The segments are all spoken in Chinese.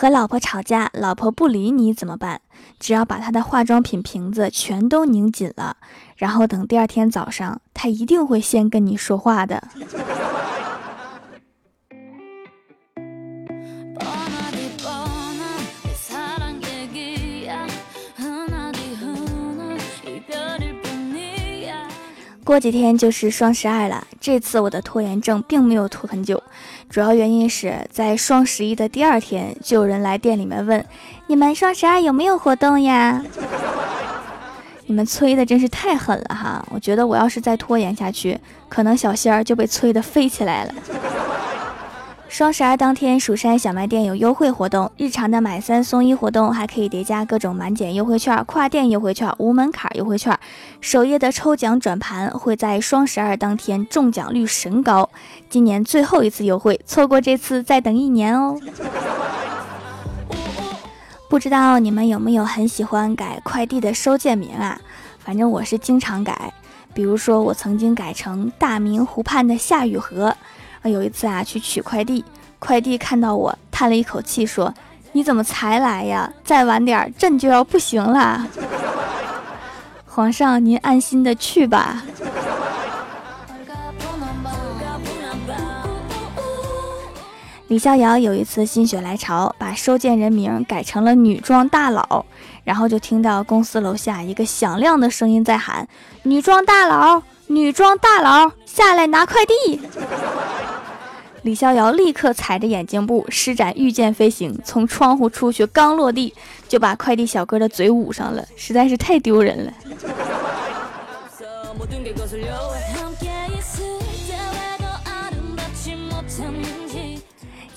和老婆吵架，老婆不理你怎么办？只要把她的化妆品瓶子全都拧紧了，然后等第二天早上，她一定会先跟你说话的。过几天就是双十二了，这次我的拖延症并没有拖很久，主要原因是在双十一的第二天，就有人来店里面问：“你们双十二有没有活动呀？” 你们催的真是太狠了哈！我觉得我要是再拖延下去，可能小仙儿就被催的飞起来了。双十二当天，蜀山小卖店有优惠活动，日常的买三送一活动，还可以叠加各种满减优惠券、跨店优惠券、无门槛优惠券。首页的抽奖转盘会在双十二当天中奖率神高，今年最后一次优惠，错过这次再等一年哦。不知道你们有没有很喜欢改快递的收件名啊？反正我是经常改，比如说我曾经改成大明湖畔的夏雨荷。啊，有一次啊，去取快递，快递看到我，叹了一口气说：“你怎么才来呀？再晚点，朕就要不行了。”皇上，您安心的去吧。李逍遥有一次心血来潮，把收件人名改成了女装大佬，然后就听到公司楼下一个响亮的声音在喊：“女装大佬，女装大佬，下来拿快递。”李逍遥立刻踩着眼镜布，施展御剑飞行，从窗户出去，刚落地就把快递小哥的嘴捂上了，实在是太丢人了。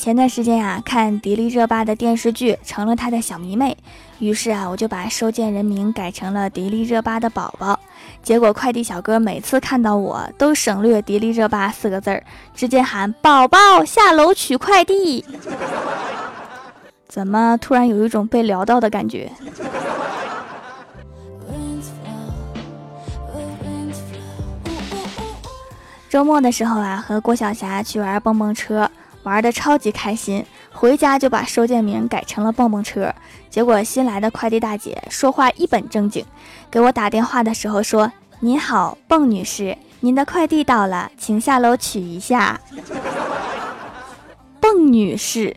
前段时间啊，看迪丽热巴的电视剧，成了她的小迷妹，于是啊，我就把收件人名改成了迪丽热巴的宝宝。结果快递小哥每次看到我都省略“迪丽热巴”四个字儿，直接喊“宝宝下楼取快递”。怎么突然有一种被聊到的感觉？周末的时候啊，和郭晓霞去玩蹦蹦车，玩的超级开心。回家就把收件名改成了蹦蹦车，结果新来的快递大姐说话一本正经，给我打电话的时候说：“您好，蹦女士，您的快递到了，请下楼取一下。”蹦女士。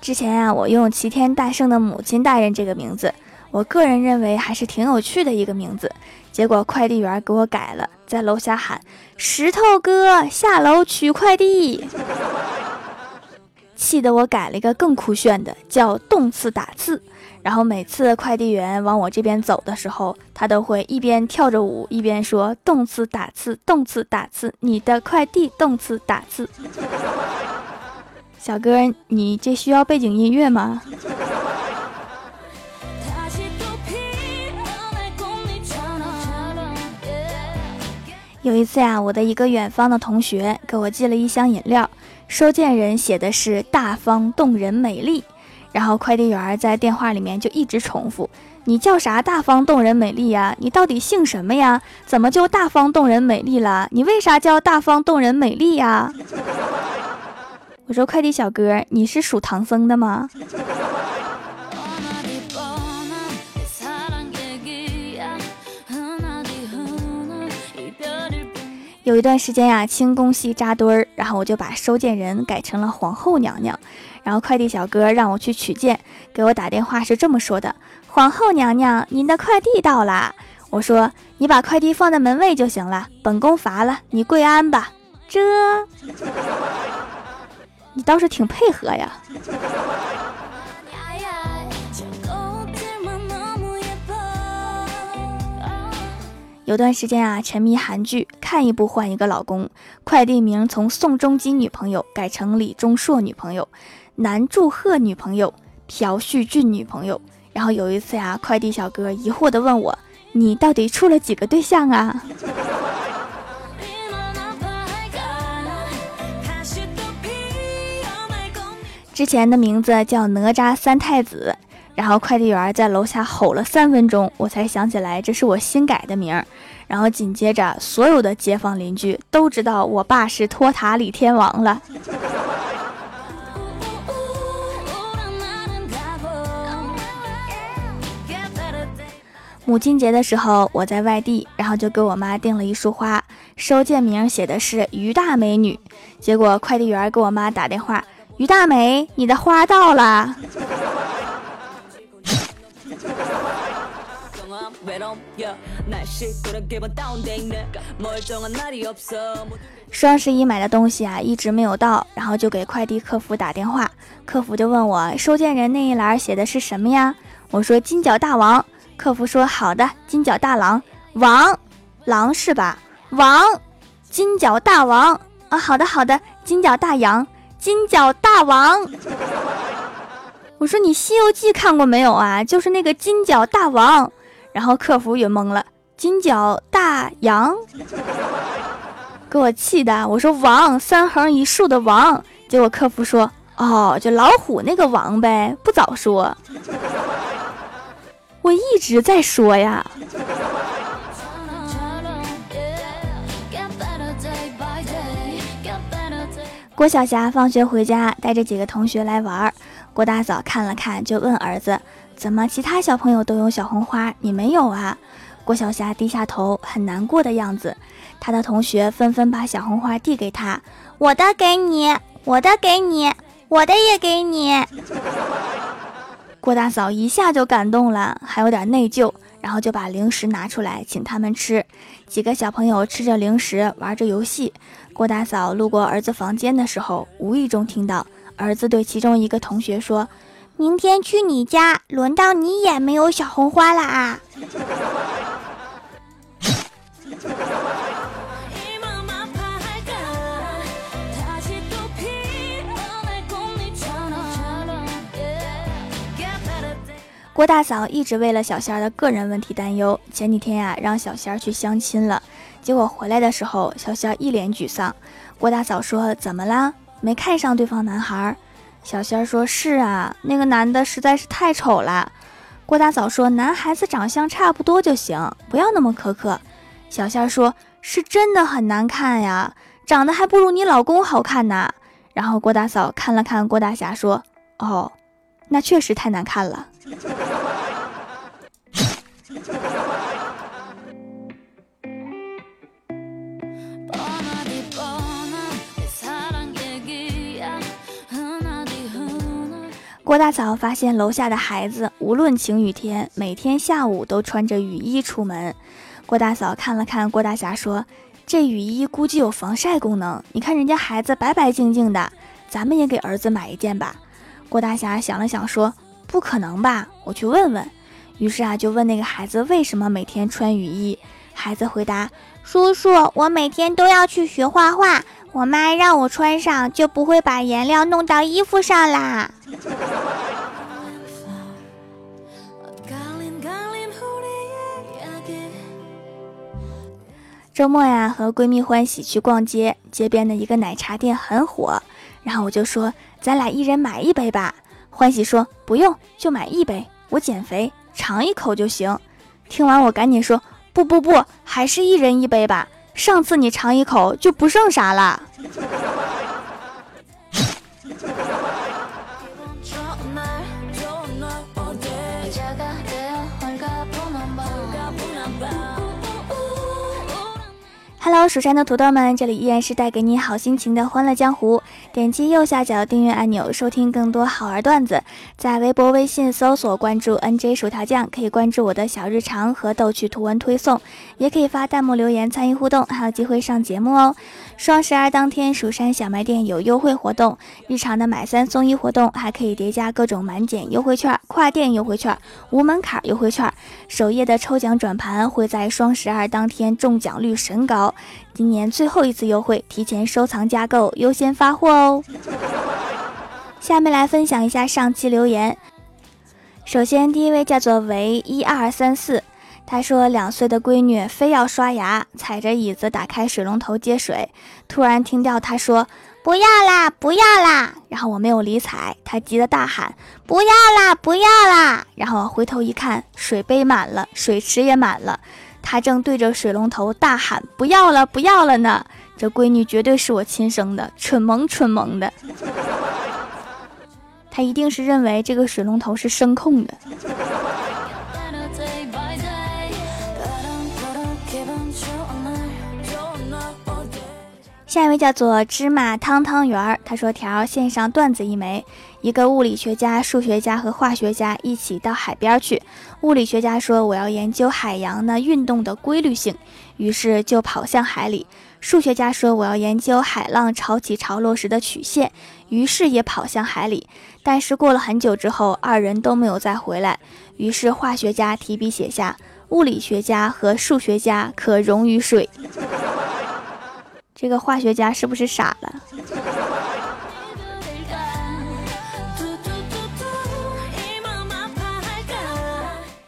之前啊，我用齐天大圣的母亲大人这个名字，我个人认为还是挺有趣的一个名字。结果快递员给我改了，在楼下喊：“石头哥下楼取快递。”气得我改了一个更酷炫的，叫动次打次。然后每次快递员往我这边走的时候，他都会一边跳着舞，一边说：“动次打次，动次打次，你的快递动次打次。”小哥，你这需要背景音乐吗？有一次呀，我的一个远方的同学给我寄了一箱饮料，收件人写的是“大方动人美丽”，然后快递员在电话里面就一直重复：“你叫啥大方动人美丽呀？你到底姓什么呀？怎么就大方动人美丽了？你为啥叫大方动人美丽呀？”我说：“快递小哥，你是属唐僧的吗？”有一段时间呀，清宫戏扎堆儿，然后我就把收件人改成了皇后娘娘。然后快递小哥让我去取件，给我打电话是这么说的：“皇后娘娘，您的快递到啦。”我说：“你把快递放在门卫就行了，本宫罚了，你跪安吧。”这，你倒是挺配合呀。有段时间啊，沉迷韩剧，看一部换一个老公。快递名从宋仲基女朋友改成李钟硕女朋友，南柱赫女朋友，朴叙俊女朋友。然后有一次呀，快递小哥疑惑的问我：“你到底处了几个对象啊？”之前的名字叫哪吒三太子。然后快递员在楼下吼了三分钟，我才想起来这是我新改的名儿。然后紧接着，所有的街坊邻居都知道我爸是托塔李天王了。母亲节的时候，我在外地，然后就给我妈订了一束花，收件名写的是于大美女。结果快递员给我妈打电话：“于大美，你的花到了。”双十一买的东西啊，一直没有到，然后就给快递客服打电话，客服就问我收件人那一栏写的是什么呀？我说金角大王。客服说好的，金角大郎王，狼是吧？王，金角大王啊，好的好的，金角大羊，金角大王。我说你《西游记》看过没有啊？就是那个金角大王。然后客服也懵了，金角大羊，给我气的。我说王，三横一竖的王。结果客服说哦，就老虎那个王呗，不早说。我一直在说呀。郭晓霞放学回家，带着几个同学来玩。郭大嫂看了看，就问儿子。怎么，其他小朋友都有小红花，你没有啊？郭晓霞低下头，很难过的样子。她的同学纷纷把小红花递给她，我的给你，我的给你，我的也给你。郭大嫂一下就感动了，还有点内疚，然后就把零食拿出来请他们吃。几个小朋友吃着零食，玩着游戏。郭大嫂路过儿子房间的时候，无意中听到儿子对其中一个同学说。明天去你家，轮到你也没有小红花了啊！郭大嫂一直为了小仙儿的个人问题担忧。前几天呀，让小仙儿去相亲了，结果回来的时候，小仙儿一脸沮丧。郭大嫂说：“怎么了？没看上对方男孩？”小仙儿说：“是啊，那个男的实在是太丑了。”郭大嫂说：“男孩子长相差不多就行，不要那么苛刻。”小仙儿说：“是真的很难看呀，长得还不如你老公好看呢。”然后郭大嫂看了看郭大侠，说：“哦，那确实太难看了。”郭大嫂发现楼下的孩子无论晴雨天，每天下午都穿着雨衣出门。郭大嫂看了看郭大侠，说：“这雨衣估计有防晒功能。你看人家孩子白白净净的，咱们也给儿子买一件吧。”郭大侠想了想，说：“不可能吧？我去问问。”于是啊，就问那个孩子为什么每天穿雨衣。孩子回答：“叔叔，我每天都要去学画画。”我妈让我穿上，就不会把颜料弄到衣服上啦。周末呀，和闺蜜欢喜去逛街，街边的一个奶茶店很火，然后我就说，咱俩一人买一杯吧。欢喜说不用，就买一杯，我减肥，尝一口就行。听完我赶紧说，不不不，还是一人一杯吧。上次你尝一口就不剩啥了。Hello，蜀山的土豆们，这里依然是带给你好心情的欢乐江湖。点击右下角订阅按钮，收听更多好玩段子。在微博、微信搜索关注 NJ 薯条酱，可以关注我的小日常和逗趣图文推送，也可以发弹幕留言参与互动，还有机会上节目哦。双十二当天，蜀山小卖店有优惠活动，日常的买三送一活动，还可以叠加各种满减优惠券、跨店优惠券、无门槛优惠券。首页的抽奖转盘会在双十二当天中奖率神高。今年最后一次优惠，提前收藏加购优先发货哦。下面来分享一下上期留言。首先，第一位叫做维一二三四，他说两岁的闺女非要刷牙，踩着椅子打开水龙头接水，突然听到他说不要啦，不要啦，然后我没有理睬，他急得大喊不要啦，不要啦，然后回头一看，水杯满了，水池也满了，他正对着水龙头大喊不要了，不要了呢。这闺女绝对是我亲生的，蠢萌蠢萌的，他一定是认为这个水龙头是声控的。下一位叫做芝麻汤汤圆儿，他说：“条线上段子一枚，一个物理学家、数学家和化学家一起到海边去。物理学家说：‘我要研究海洋的运动的规律性。’于是就跑向海里。数学家说：‘我要研究海浪潮起潮落时的曲线。’于是也跑向海里。但是过了很久之后，二人都没有再回来。于是化学家提笔写下：‘物理学家和数学家可溶于水。’”这个化学家是不是傻了？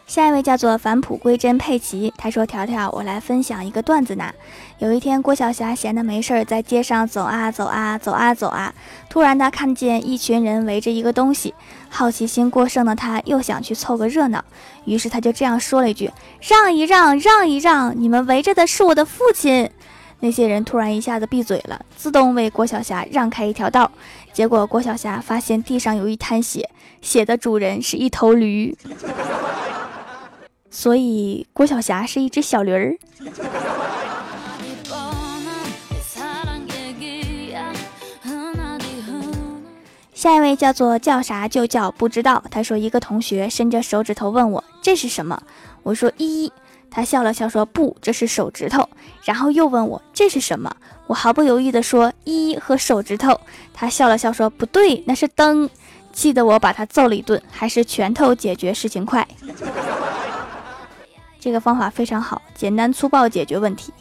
下一位叫做返璞归真佩奇，他说：“条条，我来分享一个段子呢。有一天，郭晓霞闲的没事儿，在街上走啊走啊走啊走啊，突然他看见一群人围着一个东西，好奇心过剩的他又想去凑个热闹，于是他就这样说了一句：让一让，让一让，你们围着的是我的父亲。”那些人突然一下子闭嘴了，自动为郭晓霞让开一条道。结果郭晓霞发现地上有一滩血，血的主人是一头驴，所以郭晓霞是一只小驴儿。下一位叫做叫啥就叫不知道。他说一个同学伸着手指头问我这是什么，我说一。他笑了笑说：“不，这是手指头。”然后又问我：“这是什么？”我毫不犹豫地说：“一和手指头。”他笑了笑说：“不对，那是灯。”气得我把他揍了一顿，还是拳头解决事情快。这个方法非常好，简单粗暴解决问题。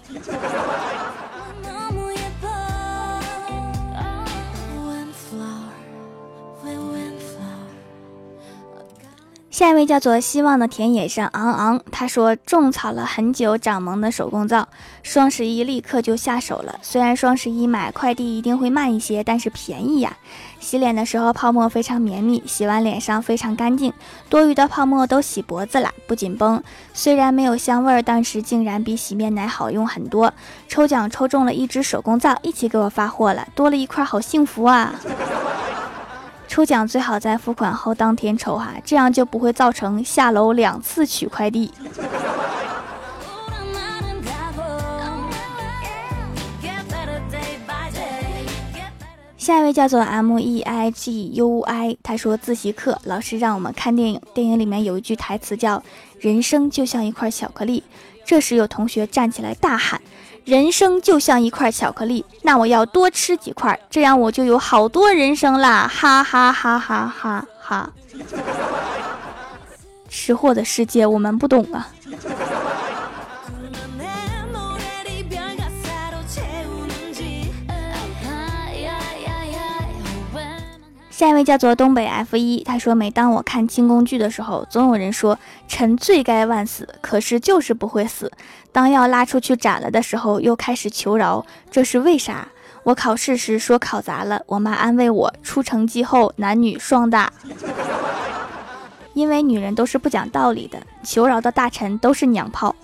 下一位叫做希望的田野上昂昂，他说种草了很久长萌的手工皂，双十一立刻就下手了。虽然双十一买快递一定会慢一些，但是便宜呀。洗脸的时候泡沫非常绵密，洗完脸上非常干净，多余的泡沫都洗脖子了，不紧绷。虽然没有香味儿，但是竟然比洗面奶好用很多。抽奖抽中了一支手工皂，一起给我发货了，多了一块，好幸福啊！抽奖最好在付款后当天抽哈，这样就不会造成下楼两次取快递。下一位叫做 M E I G U I，他说自习课老师让我们看电影，电影里面有一句台词叫“人生就像一块巧克力”，这时有同学站起来大喊。人生就像一块巧克力，那我要多吃几块，这样我就有好多人生啦！哈哈哈哈哈哈！吃货的世界我们不懂啊。下一位叫做东北 F 一，他说：“每当我看清宫剧的时候，总有人说臣罪该万死，可是就是不会死。当要拉出去斩了的时候，又开始求饶，这是为啥？我考试时说考砸了，我妈安慰我，出成绩后男女双打。因为女人都是不讲道理的，求饶的大臣都是娘炮。”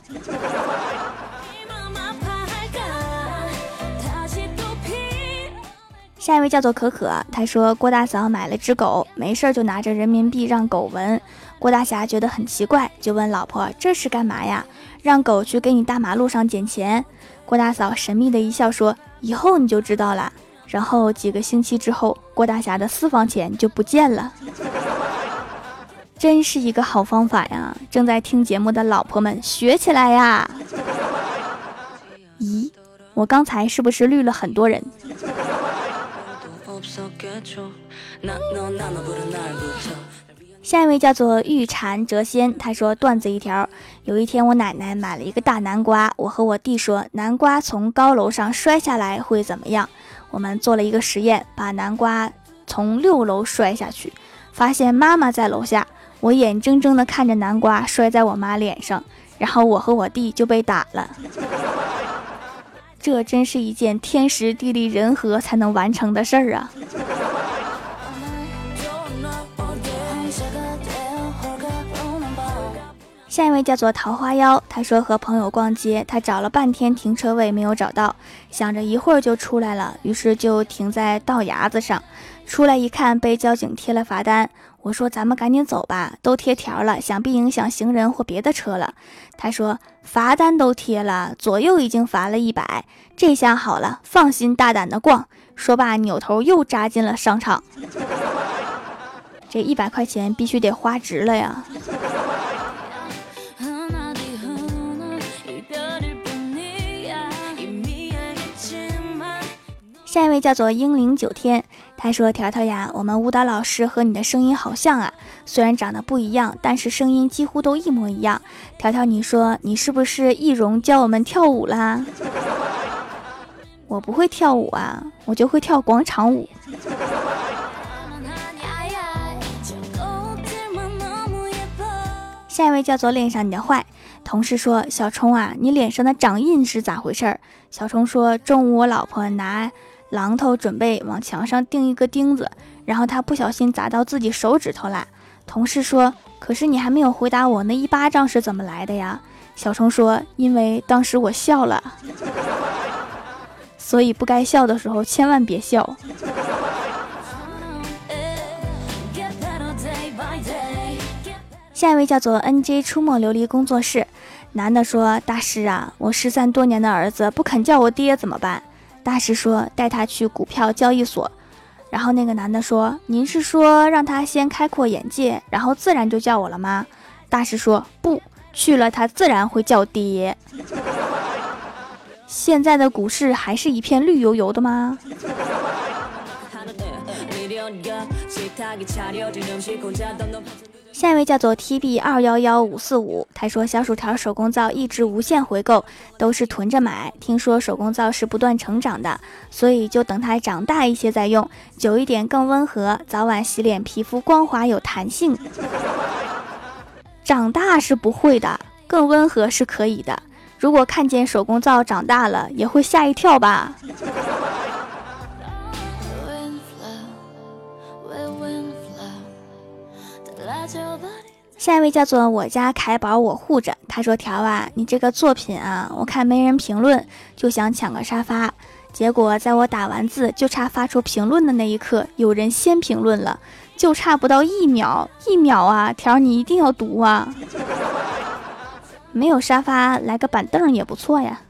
下一位叫做可可，他说郭大嫂买了只狗，没事就拿着人民币让狗闻。郭大侠觉得很奇怪，就问老婆这是干嘛呀？让狗去给你大马路上捡钱。郭大嫂神秘的一笑说：“以后你就知道了。”然后几个星期之后，郭大侠的私房钱就不见了。真是一个好方法呀！正在听节目的老婆们学起来呀！咦，我刚才是不是绿了很多人？下一位叫做玉蝉谪仙，他说段子一条：有一天我奶奶买了一个大南瓜，我和我弟说南瓜从高楼上摔下来会怎么样？我们做了一个实验，把南瓜从六楼摔下去，发现妈妈在楼下，我眼睁睁地看着南瓜摔在我妈脸上，然后我和我弟就被打了。这真是一件天时地利人和才能完成的事儿啊！下一位叫做桃花妖，他说和朋友逛街，他找了半天停车位没有找到，想着一会儿就出来了，于是就停在道牙子上。出来一看，被交警贴了罚单。我说：“咱们赶紧走吧，都贴条了，想必影响行人或别的车了。”他说：“罚单都贴了，左右已经罚了一百，这下好了，放心大胆的逛。”说罢，扭头又扎进了商场。这一百块钱必须得花值了呀！下一位叫做英灵九天，他说：“条条呀，我们舞蹈老师和你的声音好像啊，虽然长得不一样，但是声音几乎都一模一样。条条，你说你是不是易容教我们跳舞啦？我不会跳舞啊，我就会跳广场舞。”下一位叫做恋上你的坏同事说：“小冲啊，你脸上的掌印是咋回事？”小冲说：“中午我老婆拿。”榔头准备往墙上钉一个钉子，然后他不小心砸到自己手指头了。同事说：“可是你还没有回答我，那一巴掌是怎么来的呀？”小虫说：“因为当时我笑了，所以不该笑的时候千万别笑。”下一位叫做 NJ 出没琉璃工作室，男的说：“大师啊，我失散多年的儿子不肯叫我爹怎么办？”大师说带他去股票交易所，然后那个男的说：“您是说让他先开阔眼界，然后自然就叫我了吗？”大师说：“不去了，他自然会叫爹。”现在的股市还是一片绿油油的吗？下一位叫做 T B 二幺幺五四五，他说小薯条手工皂一直无限回购，都是囤着买。听说手工皂是不断成长的，所以就等它长大一些再用，久一点更温和，早晚洗脸皮肤光滑有弹性。长大是不会的，更温和是可以的。如果看见手工皂长大了，也会吓一跳吧。下一位叫做我家凯宝，我护着。他说：“条啊，你这个作品啊，我看没人评论，就想抢个沙发。结果在我打完字就差发出评论的那一刻，有人先评论了，就差不到一秒，一秒啊！条你一定要读啊！没有沙发，来个板凳也不错呀。”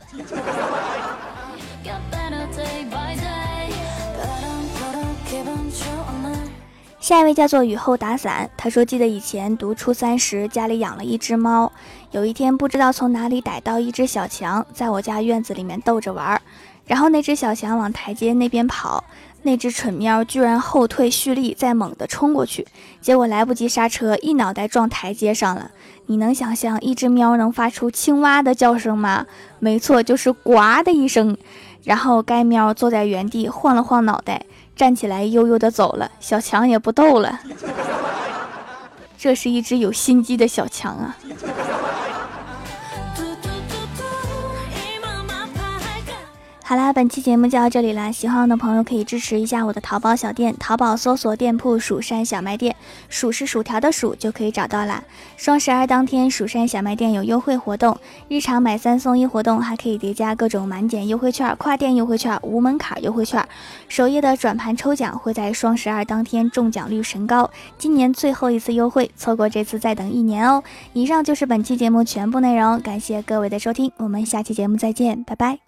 下一位叫做雨后打伞，他说：“记得以前读初三时，家里养了一只猫。有一天，不知道从哪里逮到一只小强，在我家院子里面逗着玩儿。然后那只小强往台阶那边跑，那只蠢喵居然后退蓄力，再猛地冲过去，结果来不及刹车，一脑袋撞台阶上了。你能想象一只喵能发出青蛙的叫声吗？没错，就是呱的一声。然后该喵坐在原地晃了晃脑袋。”站起来，悠悠的走了。小强也不逗了，这是一只有心机的小强啊。好啦，本期节目就到这里啦！喜欢我的朋友可以支持一下我的淘宝小店，淘宝搜索店铺“蜀山小卖店”，薯是薯条的薯就可以找到啦。双十二当天，蜀山小卖店有优惠活动，日常买三送一活动，还可以叠加各种满减优惠券、跨店优惠券、无门槛优惠券。首页的转盘抽奖会在双十二当天中奖率神高，今年最后一次优惠，错过这次再等一年哦。以上就是本期节目全部内容，感谢各位的收听，我们下期节目再见，拜拜。